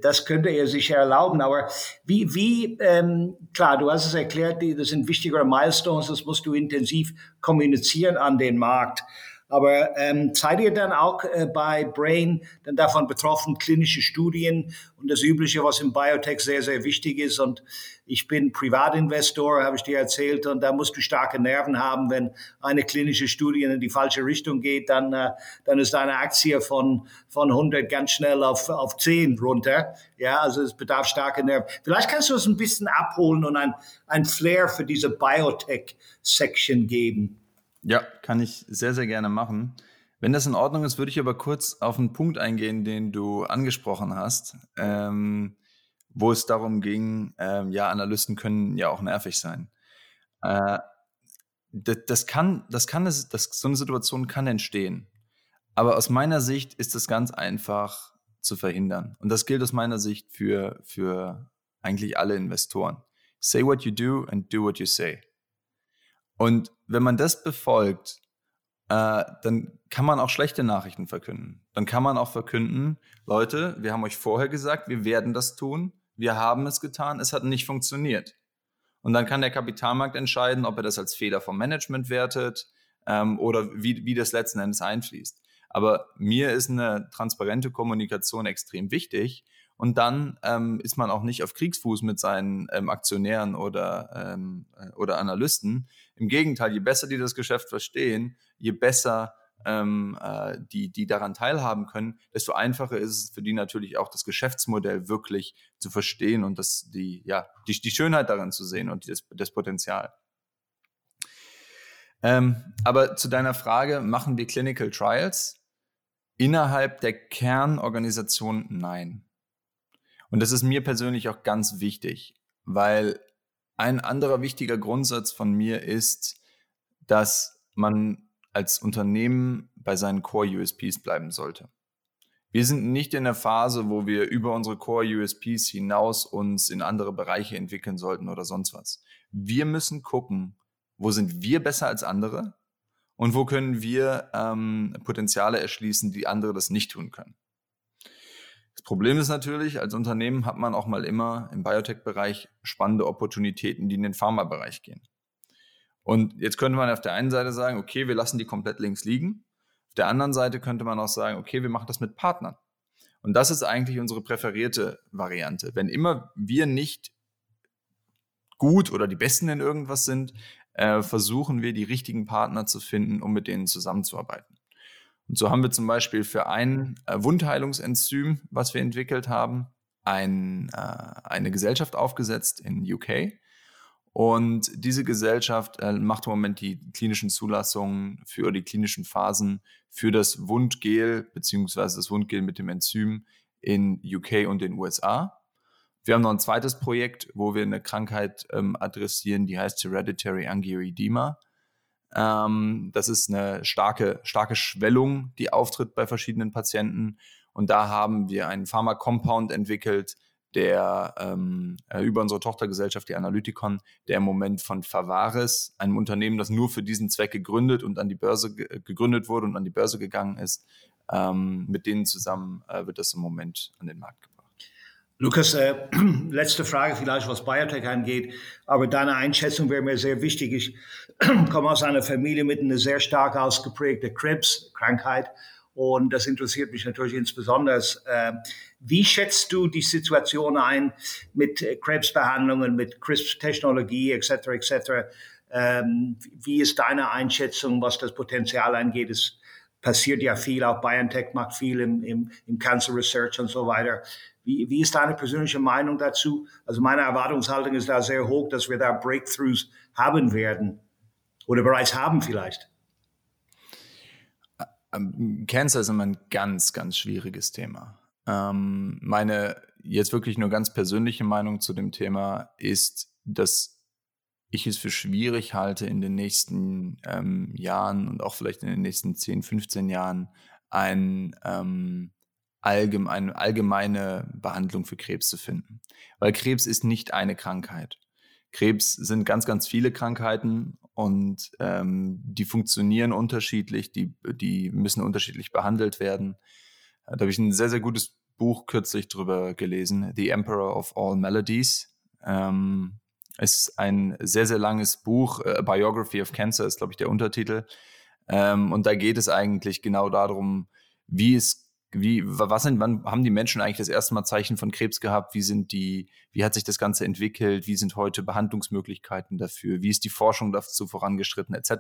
das könnte er sich erlauben. Aber wie, wie ähm, klar, du hast es erklärt, das sind wichtigere Milestones, das musst du intensiv kommunizieren an den Markt. Aber ähm, seid ihr dann auch äh, bei Brain dann davon betroffen, klinische Studien und das Übliche, was im Biotech sehr, sehr wichtig ist? Und ich bin Privatinvestor, habe ich dir erzählt, und da musst du starke Nerven haben. Wenn eine klinische Studie in die falsche Richtung geht, dann, äh, dann ist deine Aktie von, von 100 ganz schnell auf, auf 10 runter. Ja, also es bedarf starke Nerven. Vielleicht kannst du es ein bisschen abholen und ein, ein Flair für diese Biotech-Section geben. Ja, kann ich sehr, sehr gerne machen. Wenn das in Ordnung ist, würde ich aber kurz auf einen Punkt eingehen, den du angesprochen hast, ähm, wo es darum ging, ähm, ja, Analysten können ja auch nervig sein. Äh, das, das, kann, das kann, das, das, so eine Situation kann entstehen. Aber aus meiner Sicht ist es ganz einfach zu verhindern. Und das gilt aus meiner Sicht für, für eigentlich alle Investoren. Say what you do and do what you say. Und wenn man das befolgt äh, dann kann man auch schlechte Nachrichten verkünden. Dann kann man auch verkünden, Leute, wir haben euch vorher gesagt, wir werden das tun, wir haben es getan, es hat nicht funktioniert. Und dann kann der Kapitalmarkt entscheiden, ob er das als Fehler vom Management wertet ähm, oder wie, wie das letzten Endes einfließt. Aber mir ist eine transparente Kommunikation extrem wichtig. Und dann ähm, ist man auch nicht auf Kriegsfuß mit seinen ähm, Aktionären oder, ähm, äh, oder Analysten. Im Gegenteil, je besser die das Geschäft verstehen, je besser ähm, äh, die, die daran teilhaben können, desto einfacher ist es für die natürlich auch das Geschäftsmodell wirklich zu verstehen und das, die, ja, die, die Schönheit darin zu sehen und das, das Potenzial. Ähm, aber zu deiner Frage, machen wir Clinical Trials? Innerhalb der Kernorganisation nein. Und das ist mir persönlich auch ganz wichtig, weil ein anderer wichtiger Grundsatz von mir ist, dass man als Unternehmen bei seinen Core-USPs bleiben sollte. Wir sind nicht in der Phase, wo wir über unsere Core-USPs hinaus uns in andere Bereiche entwickeln sollten oder sonst was. Wir müssen gucken, wo sind wir besser als andere und wo können wir ähm, Potenziale erschließen, die andere das nicht tun können. Das Problem ist natürlich, als Unternehmen hat man auch mal immer im Biotech-Bereich spannende Opportunitäten, die in den Pharma-Bereich gehen. Und jetzt könnte man auf der einen Seite sagen, okay, wir lassen die komplett links liegen. Auf der anderen Seite könnte man auch sagen, okay, wir machen das mit Partnern. Und das ist eigentlich unsere präferierte Variante. Wenn immer wir nicht gut oder die Besten in irgendwas sind, äh, versuchen wir die richtigen Partner zu finden, um mit denen zusammenzuarbeiten. Und so haben wir zum Beispiel für ein äh, Wundheilungsenzym, was wir entwickelt haben, ein, äh, eine Gesellschaft aufgesetzt in UK. Und diese Gesellschaft äh, macht im Moment die klinischen Zulassungen für die klinischen Phasen für das Wundgel beziehungsweise das Wundgel mit dem Enzym in UK und den USA. Wir haben noch ein zweites Projekt, wo wir eine Krankheit ähm, adressieren, die heißt Hereditary Angioedema. Ähm, das ist eine starke, starke Schwellung, die auftritt bei verschiedenen Patienten. Und da haben wir einen Pharma-Compound entwickelt, der ähm, äh, über unsere Tochtergesellschaft, die Analytikon, der im Moment von Favaris, einem Unternehmen, das nur für diesen Zweck gegründet und an die Börse ge gegründet wurde und an die Börse gegangen ist, ähm, mit denen zusammen äh, wird das im Moment an den Markt gebracht. Lukas, äh, letzte Frage vielleicht, was Biotech angeht, aber deine Einschätzung wäre mir sehr wichtig. Ich komme aus einer Familie mit einer sehr stark ausgeprägten Krebskrankheit und das interessiert mich natürlich insbesondere. Äh, wie schätzt du die Situation ein mit Krebsbehandlungen, mit Krebstechnologie etc. etc.? Ähm, wie ist deine Einschätzung, was das Potenzial angeht? Es passiert ja viel, auch BioNTech macht viel im, im, im Cancer Research und so weiter. Wie, wie ist deine persönliche Meinung dazu? Also meine Erwartungshaltung ist da sehr hoch, dass wir da Breakthroughs haben werden oder bereits haben vielleicht. Ähm, Cancer ist immer ein ganz, ganz schwieriges Thema. Ähm, meine jetzt wirklich nur ganz persönliche Meinung zu dem Thema ist, dass ich es für schwierig halte, in den nächsten ähm, Jahren und auch vielleicht in den nächsten 10, 15 Jahren ein ähm, allgemeine, allgemeine Behandlung für Krebs zu finden. Weil Krebs ist nicht eine Krankheit. Krebs sind ganz, ganz viele Krankheiten und ähm, die funktionieren unterschiedlich, die, die müssen unterschiedlich behandelt werden. Da habe ich ein sehr, sehr gutes Buch kürzlich drüber gelesen, The Emperor of All Melodies. Ähm, ist ein sehr, sehr langes Buch, A Biography of Cancer ist, glaube ich, der Untertitel. Ähm, und da geht es eigentlich genau darum, wie es wie, was sind, wann haben die Menschen eigentlich das erste Mal Zeichen von Krebs gehabt? Wie sind die, wie hat sich das Ganze entwickelt? Wie sind heute Behandlungsmöglichkeiten dafür? Wie ist die Forschung dazu vorangeschritten, etc.?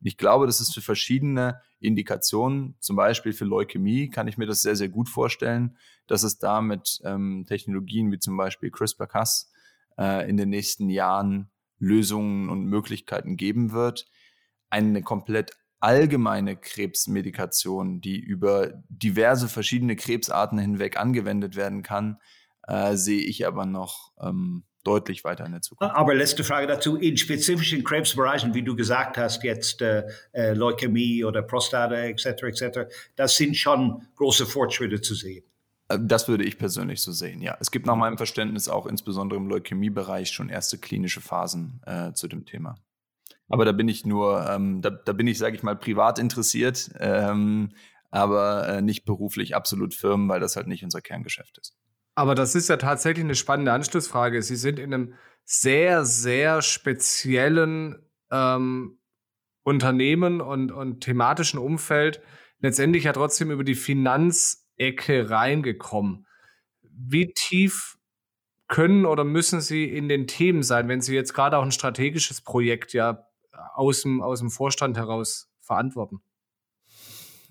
Und ich glaube, das ist für verschiedene Indikationen, zum Beispiel für Leukämie, kann ich mir das sehr, sehr gut vorstellen, dass es da mit ähm, Technologien wie zum Beispiel CRISPR-Cas äh, in den nächsten Jahren Lösungen und Möglichkeiten geben wird. Eine komplett allgemeine Krebsmedikation, die über diverse verschiedene Krebsarten hinweg angewendet werden kann, äh, sehe ich aber noch ähm, deutlich weiter in der Zukunft. Aber letzte Frage dazu. In spezifischen Krebsbereichen, wie du gesagt hast, jetzt äh, äh, Leukämie oder Prostata etc. etc., das sind schon große Fortschritte zu sehen. Äh, das würde ich persönlich so sehen, ja. Es gibt nach meinem Verständnis auch insbesondere im Leukämiebereich schon erste klinische Phasen äh, zu dem Thema. Aber da bin ich nur, ähm, da, da bin ich, sage ich mal, privat interessiert, ähm, aber äh, nicht beruflich absolut Firmen, weil das halt nicht unser Kerngeschäft ist. Aber das ist ja tatsächlich eine spannende Anschlussfrage. Sie sind in einem sehr, sehr speziellen ähm, Unternehmen und, und thematischen Umfeld letztendlich ja trotzdem über die Finanzecke reingekommen. Wie tief können oder müssen Sie in den Themen sein, wenn Sie jetzt gerade auch ein strategisches Projekt ja aus dem, aus dem Vorstand heraus verantworten?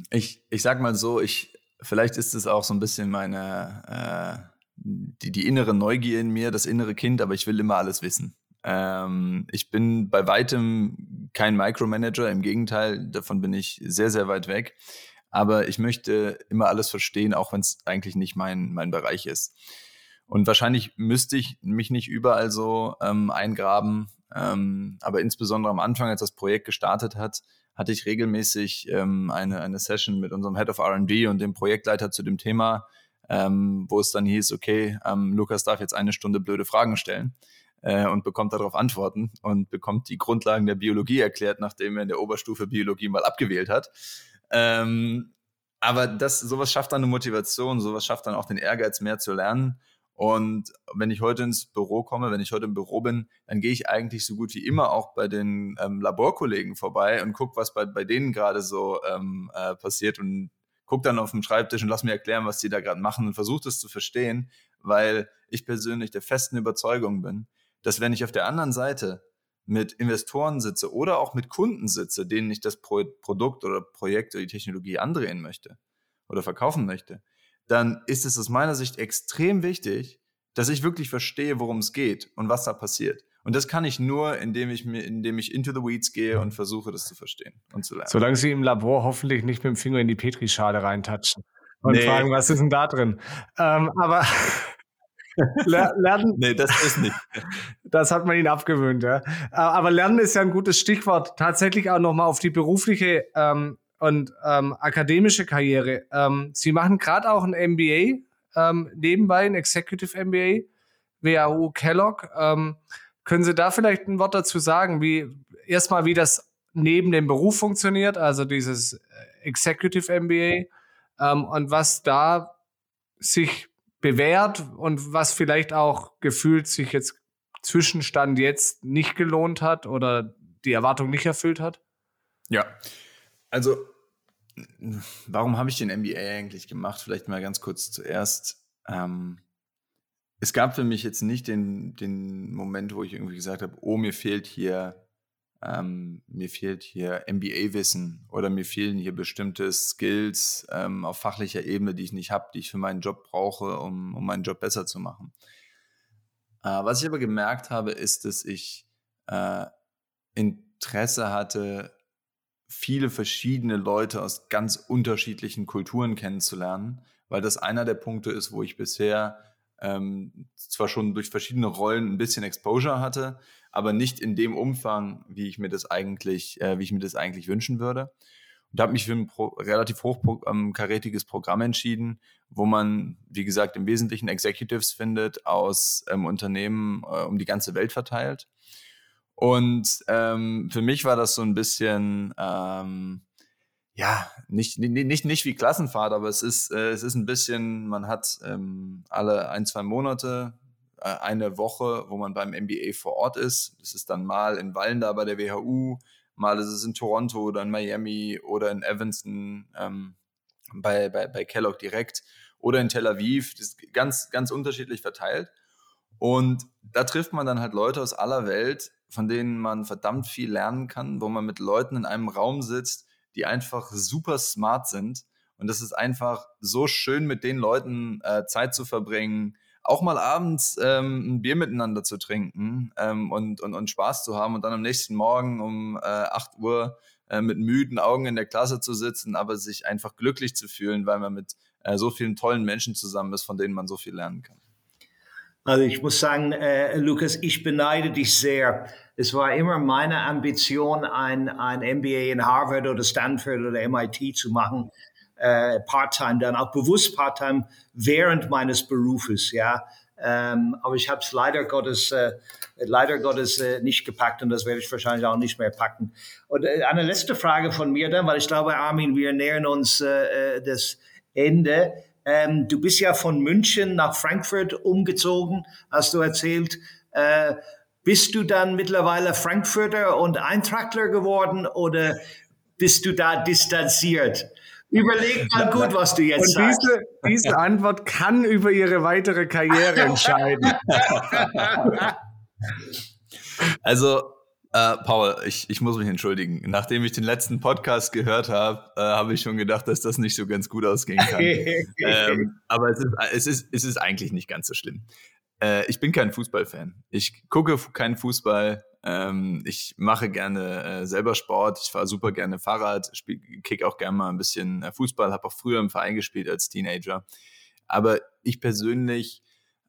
Ich, ich sag mal so, ich, vielleicht ist es auch so ein bisschen meine, äh, die, die innere Neugier in mir, das innere Kind, aber ich will immer alles wissen. Ähm, ich bin bei weitem kein Micromanager, im Gegenteil, davon bin ich sehr, sehr weit weg. Aber ich möchte immer alles verstehen, auch wenn es eigentlich nicht mein, mein Bereich ist. Und wahrscheinlich müsste ich mich nicht überall so ähm, eingraben. Ähm, aber insbesondere am Anfang, als das Projekt gestartet hat, hatte ich regelmäßig ähm, eine, eine Session mit unserem Head of RD und dem Projektleiter zu dem Thema, ähm, wo es dann hieß, okay, ähm, Lukas darf jetzt eine Stunde blöde Fragen stellen äh, und bekommt darauf Antworten und bekommt die Grundlagen der Biologie erklärt, nachdem er in der Oberstufe Biologie mal abgewählt hat. Ähm, aber das, sowas schafft dann eine Motivation, sowas schafft dann auch den Ehrgeiz, mehr zu lernen. Und wenn ich heute ins Büro komme, wenn ich heute im Büro bin, dann gehe ich eigentlich so gut wie immer auch bei den ähm, Laborkollegen vorbei und gucke, was bei, bei denen gerade so ähm, äh, passiert und gucke dann auf dem Schreibtisch und lass mir erklären, was die da gerade machen und versuche das zu verstehen, weil ich persönlich der festen Überzeugung bin, dass wenn ich auf der anderen Seite mit Investoren sitze oder auch mit Kunden sitze, denen ich das Pro Produkt oder Projekt oder die Technologie andrehen möchte oder verkaufen möchte, dann ist es aus meiner Sicht extrem wichtig, dass ich wirklich verstehe, worum es geht und was da passiert. Und das kann ich nur, indem ich mir, indem ich into the weeds gehe und versuche, das zu verstehen und zu lernen. Solange Sie im Labor hoffentlich nicht mit dem Finger in die Petrischale reintatschen und nee. fragen, was ist denn da drin? Ähm, aber Lernen. nee, das ist nicht. Das hat man ihnen abgewöhnt, ja. Aber Lernen ist ja ein gutes Stichwort. Tatsächlich auch nochmal auf die berufliche ähm, und ähm, akademische Karriere. Ähm, Sie machen gerade auch ein MBA ähm, nebenbei, ein Executive MBA, WAU Kellogg. Ähm, können Sie da vielleicht ein Wort dazu sagen, wie erstmal, wie das neben dem Beruf funktioniert, also dieses äh, Executive MBA ähm, und was da sich bewährt und was vielleicht auch gefühlt sich jetzt Zwischenstand jetzt nicht gelohnt hat oder die Erwartung nicht erfüllt hat? Ja, also warum habe ich den MBA eigentlich gemacht? Vielleicht mal ganz kurz zuerst. Ähm, es gab für mich jetzt nicht den, den Moment, wo ich irgendwie gesagt habe, oh, mir fehlt hier ähm, mir fehlt hier MBA-Wissen oder mir fehlen hier bestimmte Skills ähm, auf fachlicher Ebene, die ich nicht habe, die ich für meinen Job brauche, um, um meinen Job besser zu machen. Äh, was ich aber gemerkt habe, ist, dass ich äh, Interesse hatte, viele verschiedene Leute aus ganz unterschiedlichen Kulturen kennenzulernen, weil das einer der Punkte ist, wo ich bisher ähm, zwar schon durch verschiedene Rollen ein bisschen Exposure hatte, aber nicht in dem Umfang, wie ich mir das eigentlich, äh, wie ich mir das eigentlich wünschen würde. Und habe mich für ein pro, relativ hochkarätiges ähm, Programm entschieden, wo man, wie gesagt, im Wesentlichen Executives findet aus ähm, Unternehmen äh, um die ganze Welt verteilt. Und ähm, für mich war das so ein bisschen, ähm, ja, nicht, nicht, nicht wie Klassenfahrt, aber es ist, äh, es ist ein bisschen, man hat ähm, alle ein, zwei Monate eine Woche, wo man beim MBA vor Ort ist. Das ist dann mal in Wallenda bei der WHU, mal ist es in Toronto oder in Miami oder in Evanston ähm, bei, bei, bei Kellogg direkt oder in Tel Aviv. Das ist ganz, ganz unterschiedlich verteilt. Und da trifft man dann halt Leute aus aller Welt, von denen man verdammt viel lernen kann, wo man mit Leuten in einem Raum sitzt, die einfach super smart sind. Und das ist einfach so schön, mit den Leuten äh, Zeit zu verbringen, auch mal abends ähm, ein Bier miteinander zu trinken ähm, und, und, und Spaß zu haben und dann am nächsten Morgen um äh, 8 Uhr äh, mit müden Augen in der Klasse zu sitzen, aber sich einfach glücklich zu fühlen, weil man mit äh, so vielen tollen Menschen zusammen ist, von denen man so viel lernen kann. Also ich muss sagen, äh, Lukas, ich beneide dich sehr. Es war immer meine Ambition, ein, ein MBA in Harvard oder Stanford oder MIT zu machen äh, Part-Time, dann auch bewusst Part-Time während meines Berufes, ja. Ähm, aber ich habe es leider Gottes, äh, leider Gottes äh, nicht gepackt und das werde ich wahrscheinlich auch nicht mehr packen. Und äh, eine letzte Frage von mir dann, weil ich glaube, Armin, wir nähern uns äh, äh das Ende. Ähm, du bist ja von München nach Frankfurt umgezogen, hast du erzählt. Äh, bist du dann mittlerweile Frankfurter und Eintrachtler geworden oder bist du da distanziert? Überleg mal gut, was du jetzt Und sagst. Diese, diese Antwort kann über ihre weitere Karriere entscheiden. also, äh, Paul, ich, ich muss mich entschuldigen. Nachdem ich den letzten Podcast gehört habe, äh, habe ich schon gedacht, dass das nicht so ganz gut ausgehen kann. ähm, aber es ist, es, ist, es ist eigentlich nicht ganz so schlimm. Äh, ich bin kein Fußballfan. Ich gucke keinen Fußball. Ähm, ich mache gerne äh, selber Sport. Ich fahre super gerne Fahrrad, spiel, kick auch gerne mal ein bisschen äh, Fußball, habe auch früher im Verein gespielt als Teenager. Aber ich persönlich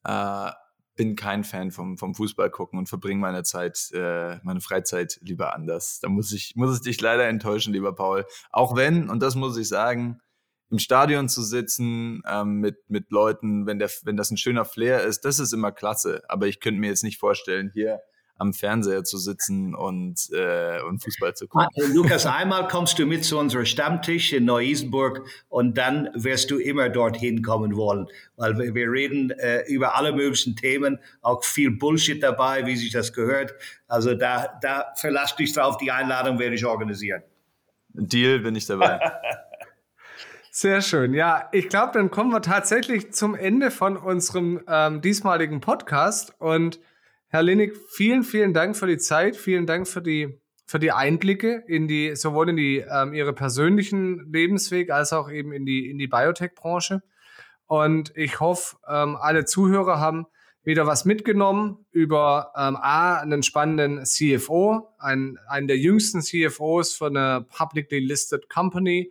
äh, bin kein Fan vom, vom Fußball gucken und verbringe meine Zeit, äh, meine Freizeit lieber anders. Da muss ich, muss ich dich leider enttäuschen, lieber Paul. Auch wenn, und das muss ich sagen, im Stadion zu sitzen ähm, mit, mit Leuten, wenn, der, wenn das ein schöner Flair ist, das ist immer klasse. Aber ich könnte mir jetzt nicht vorstellen, hier am Fernseher zu sitzen und, äh, und Fußball zu gucken. Ah, Lukas, einmal kommst du mit zu unserem Stammtisch in Neu-Isenburg und dann wirst du immer dorthin kommen wollen, weil wir, wir reden äh, über alle möglichen Themen, auch viel Bullshit dabei, wie sich das gehört. Also da, da verlass dich drauf, die Einladung werde ich organisieren. Deal bin ich dabei. Sehr schön. Ja, ich glaube, dann kommen wir tatsächlich zum Ende von unserem ähm, diesmaligen Podcast. Und Herr Linig, vielen, vielen Dank für die Zeit, vielen Dank für die für die Einblicke in die sowohl in die ähm, ihre persönlichen Lebensweg als auch eben in die in die Biotech-Branche. Und ich hoffe, ähm, alle Zuhörer haben wieder was mitgenommen über ähm, A, einen spannenden CFO, einen, einen der jüngsten CFOs für eine publicly listed Company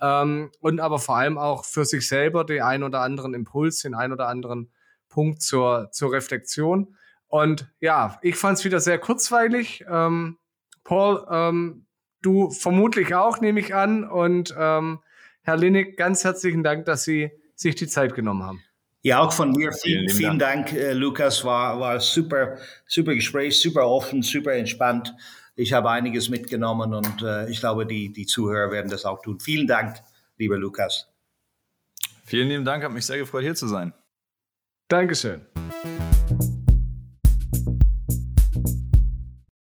ähm, und aber vor allem auch für sich selber den ein oder anderen Impuls, den ein oder anderen Punkt zur, zur Reflexion. Und ja, ich fand es wieder sehr kurzweilig. Ähm, Paul, ähm, du vermutlich auch, nehme ich an. Und ähm, Herr Linnig, ganz herzlichen Dank, dass Sie sich die Zeit genommen haben. Ja, auch von mir vielen, vielen Dank, äh, Lukas. War, war super, super Gespräch, super offen, super entspannt. Ich habe einiges mitgenommen und äh, ich glaube, die, die Zuhörer werden das auch tun. Vielen Dank, lieber Lukas. Vielen lieben Dank, hat mich sehr gefreut, hier zu sein. Dankeschön.